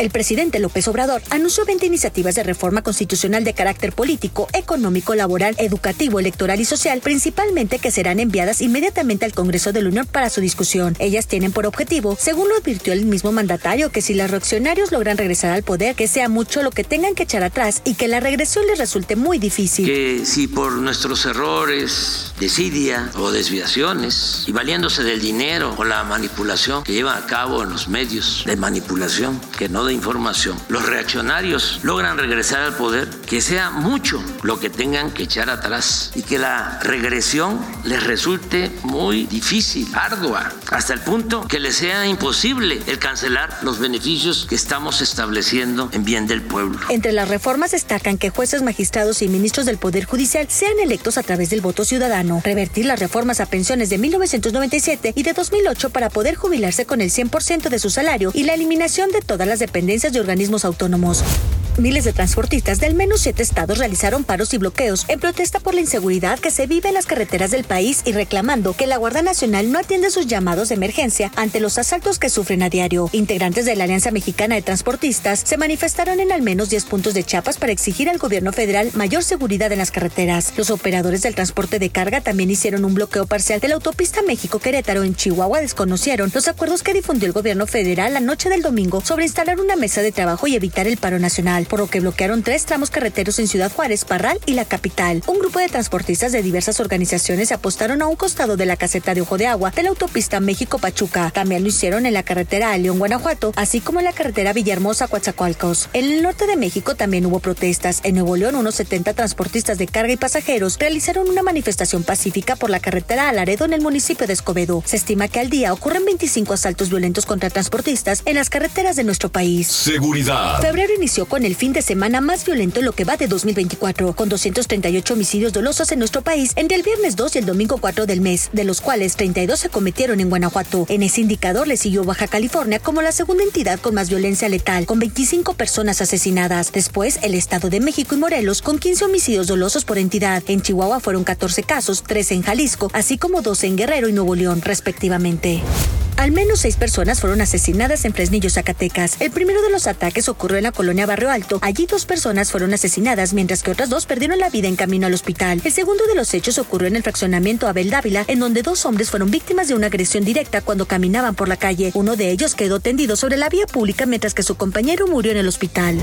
El presidente López Obrador anunció 20 iniciativas de reforma constitucional de carácter político, económico, laboral, educativo, electoral y social, principalmente que serán enviadas inmediatamente al Congreso de la Unión para su discusión. Ellas tienen por objetivo, según lo advirtió el mismo mandatario, que si los reaccionarios logran regresar al poder, que sea mucho lo que tengan que echar atrás y que la regresión les resulte muy difícil. que si por nuestros errores, desidia o desviaciones, y valiéndose del dinero o la manipulación que llevan a cabo en los medios de manipulación, que no de información, los reaccionarios logran regresar al poder, que sea mucho lo que tengan que echar atrás y que la regresión les resulte muy difícil, ardua, hasta el punto que les sea imposible el cancelar los beneficios que estamos estableciendo en bien del pueblo. Entre las reformas destacan que jueces, magistrados y ministros del Poder Judicial sean electos a través del voto ciudadano, revertir las reformas a pensiones de 1997 y de 2008 para poder jubilarse con el 100% de su salario y la eliminación de todas las dependencias de organismos autónomos. Miles de transportistas de al menos siete estados realizaron paros y bloqueos en protesta por la inseguridad que se vive en las carreteras del país y reclamando que la Guardia Nacional no atiende sus llamados de emergencia ante los asaltos que sufren a diario. Integrantes de la Alianza Mexicana de Transportistas se manifestaron en al menos 10 puntos de Chiapas para exigir al gobierno federal mayor seguridad en las carreteras. Los operadores del transporte de carga también hicieron un bloqueo parcial de la autopista México-Querétaro en Chihuahua. Desconocieron los acuerdos que difundió el gobierno federal la noche del domingo sobre instalar una mesa de trabajo y evitar el paro nacional, por lo que bloquearon tres tramos carreteros en Ciudad Juárez, Parral y la capital. Un grupo de transportistas de diversas organizaciones se apostaron a un costado de la caseta de Ojo de Agua de la autopista México-Pachuca. También lo hicieron en la carretera a León, Guanajuato, así como en la carretera Villahermosa-Coatzacoalcos. En el norte de México también hubo protestas. En Nuevo León, unos 70 transportistas de carga y pasajeros realizaron una manifestación pacífica por la carretera a Laredo en el municipio de Escobedo. Se estima que al día ocurren 25 asaltos violentos contra transportistas en las carreteras de nuestro país. Seguridad. Febrero inició con el fin de semana más violento en lo que va de 2024, con 238 homicidios dolosos en nuestro país entre el viernes 2 y el domingo 4 del mes, de los cuales 32 se cometieron en Guanajuato. En ese indicador le siguió Baja California como la segunda entidad con más violencia letal, con 25 personas asesinadas. Después, el Estado de México y Morelos, con 15 homicidios dolosos por entidad. En Chihuahua fueron 14 casos, 13 en Jalisco, así como 12 en Guerrero y Nuevo León, respectivamente. Al menos seis personas fueron asesinadas en Fresnillo, Zacatecas. El primero de los ataques ocurrió en la colonia Barrio Alto. Allí dos personas fueron asesinadas, mientras que otras dos perdieron la vida en camino al hospital. El segundo de los hechos ocurrió en el fraccionamiento Abel Dávila, en donde dos hombres fueron víctimas de una agresión directa cuando caminaban por la calle. Uno de ellos quedó tendido sobre la vía pública mientras que su compañero murió en el hospital.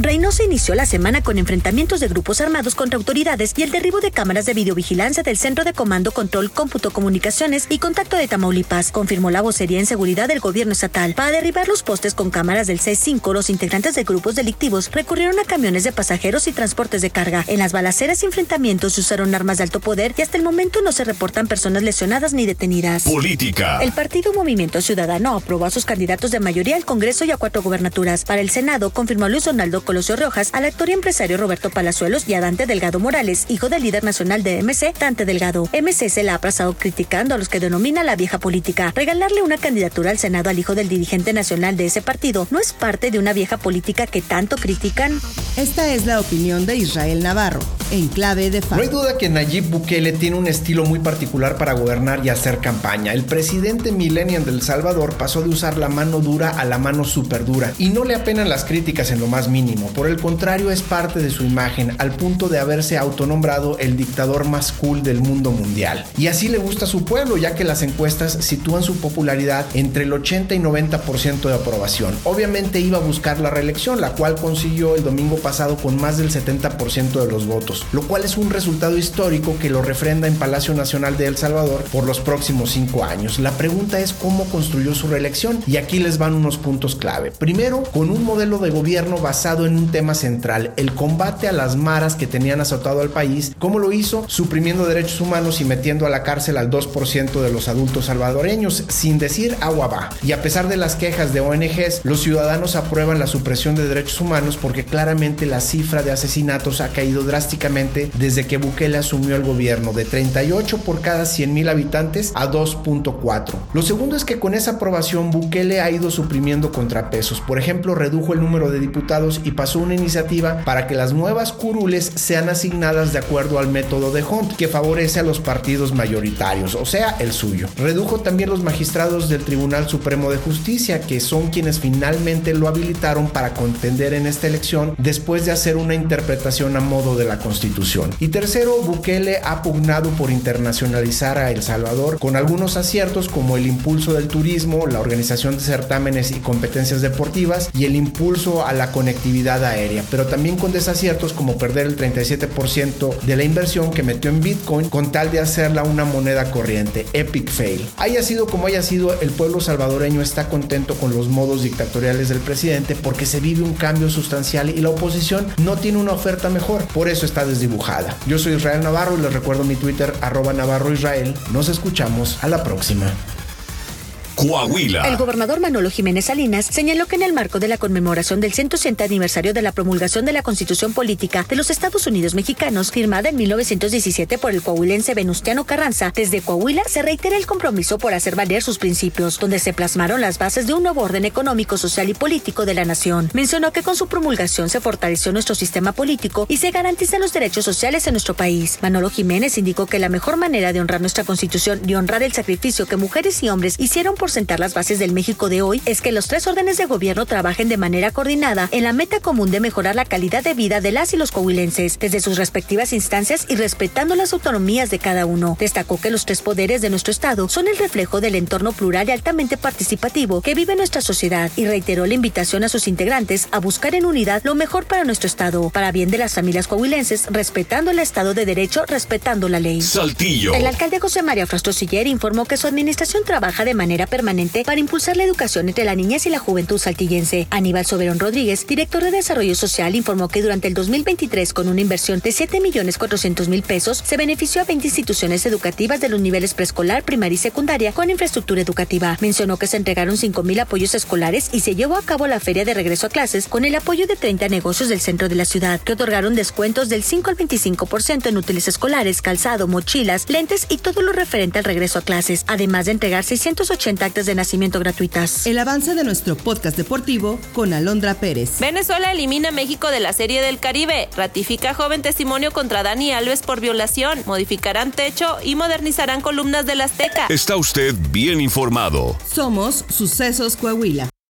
Reynosa inició la semana con enfrentamientos de grupos armados contra autoridades y el derribo de cámaras de videovigilancia del Centro de Comando, Control, Cómputo, Comunicaciones y Contacto de Tamaulipas, confirmó la vocería en seguridad del gobierno estatal. Para derribar los postes con cámaras del C5, los integrantes de grupos delictivos recurrieron a camiones de pasajeros y transportes de carga. En las balaceras y enfrentamientos se usaron armas de alto poder y hasta el momento no se reportan personas lesionadas ni detenidas. Política. El partido Movimiento Ciudadano aprobó a sus candidatos de mayoría al Congreso y a cuatro gubernaturas. Para el Senado, confirmó Luis Donaldo Colosio Rojas, al actor y empresario Roberto Palazuelos y a Dante Delgado Morales, hijo del líder nacional de MC, Dante Delgado. MC se la ha pasado criticando a los que denomina la vieja política. Regalarle una candidatura al Senado al hijo del dirigente nacional de ese partido no es parte de una vieja política que tanto critican. Esta es la opinión de Israel Navarro, en clave de No hay duda que Nayib Bukele tiene un estilo muy particular para gobernar y hacer campaña. El presidente millennial del Salvador pasó de usar la mano dura a la mano super dura y no le apenan las críticas en lo más mínimo. Por el contrario, es parte de su imagen al punto de haberse autonombrado el dictador más cool del mundo mundial. Y así le gusta a su pueblo, ya que las encuestas sitúan su popularidad entre el 80 y 90% de aprobación. Obviamente iba a buscar la reelección, la cual consiguió el domingo pasado con más del 70% de los votos, lo cual es un resultado histórico que lo refrenda en Palacio Nacional de El Salvador por los próximos cinco años. La pregunta es cómo construyó su reelección y aquí les van unos puntos clave. Primero, con un modelo de gobierno basado en un tema central, el combate a las maras que tenían azotado al país. ¿Cómo lo hizo? Suprimiendo derechos humanos y metiendo a la cárcel al 2% de los adultos salvadoreños, sin decir agua va. Y a pesar de las quejas de ONGs, los ciudadanos aprueban la supresión de derechos humanos porque claramente la cifra de asesinatos ha caído drásticamente desde que Bukele asumió el gobierno, de 38 por cada 100 mil habitantes a 2.4. Lo segundo es que con esa aprobación Bukele ha ido suprimiendo contrapesos. Por ejemplo, redujo el número de diputados pasó una iniciativa para que las nuevas curules sean asignadas de acuerdo al método de Hunt, que favorece a los partidos mayoritarios, o sea, el suyo. Redujo también los magistrados del Tribunal Supremo de Justicia, que son quienes finalmente lo habilitaron para contender en esta elección después de hacer una interpretación a modo de la Constitución. Y tercero, Bukele ha pugnado por internacionalizar a El Salvador con algunos aciertos como el impulso del turismo, la organización de certámenes y competencias deportivas y el impulso a la conectividad aérea, pero también con desaciertos como perder el 37% de la inversión que metió en Bitcoin con tal de hacerla una moneda corriente. Epic fail. Haya sido como haya sido, el pueblo salvadoreño está contento con los modos dictatoriales del presidente porque se vive un cambio sustancial y la oposición no tiene una oferta mejor. Por eso está desdibujada. Yo soy Israel Navarro y les recuerdo mi Twitter arroba Navarro Israel. Nos escuchamos a la próxima. Coahuila. El gobernador Manolo Jiménez Salinas señaló que en el marco de la conmemoración del 180 aniversario de la promulgación de la Constitución Política de los Estados Unidos Mexicanos, firmada en 1917 por el coahuilense Venustiano Carranza, desde Coahuila se reitera el compromiso por hacer valer sus principios, donde se plasmaron las bases de un nuevo orden económico, social y político de la nación. Mencionó que con su promulgación se fortaleció nuestro sistema político y se garantizan los derechos sociales en nuestro país. Manolo Jiménez indicó que la mejor manera de honrar nuestra Constitución y honrar el sacrificio que mujeres y hombres hicieron por sentar las bases del México de hoy es que los tres órdenes de gobierno trabajen de manera coordinada en la meta común de mejorar la calidad de vida de las y los coahuilenses desde sus respectivas instancias y respetando las autonomías de cada uno. Destacó que los tres poderes de nuestro Estado son el reflejo del entorno plural y altamente participativo que vive nuestra sociedad y reiteró la invitación a sus integrantes a buscar en unidad lo mejor para nuestro Estado, para bien de las familias coahuilenses, respetando el Estado de Derecho, respetando la ley. Saltillo. El alcalde José María Frastro Siller informó que su administración trabaja de manera permanente para impulsar la educación entre la niñez y la juventud saltillense. Aníbal Soberón Rodríguez, director de Desarrollo Social, informó que durante el 2023, con una inversión de 7 millones 400 mil pesos, se benefició a 20 instituciones educativas de los niveles preescolar, primaria y secundaria con infraestructura educativa. Mencionó que se entregaron 5 mil apoyos escolares y se llevó a cabo la feria de regreso a clases con el apoyo de 30 negocios del centro de la ciudad, que otorgaron descuentos del 5 al 25% en útiles escolares, calzado, mochilas, lentes y todo lo referente al regreso a clases, además de entregar 680 actas de nacimiento gratuitas. El avance de nuestro podcast deportivo con Alondra Pérez. Venezuela elimina a México de la Serie del Caribe. Ratifica joven testimonio contra Dani Alves por violación. Modificarán techo y modernizarán columnas del Azteca. Está usted bien informado. Somos Sucesos Coahuila.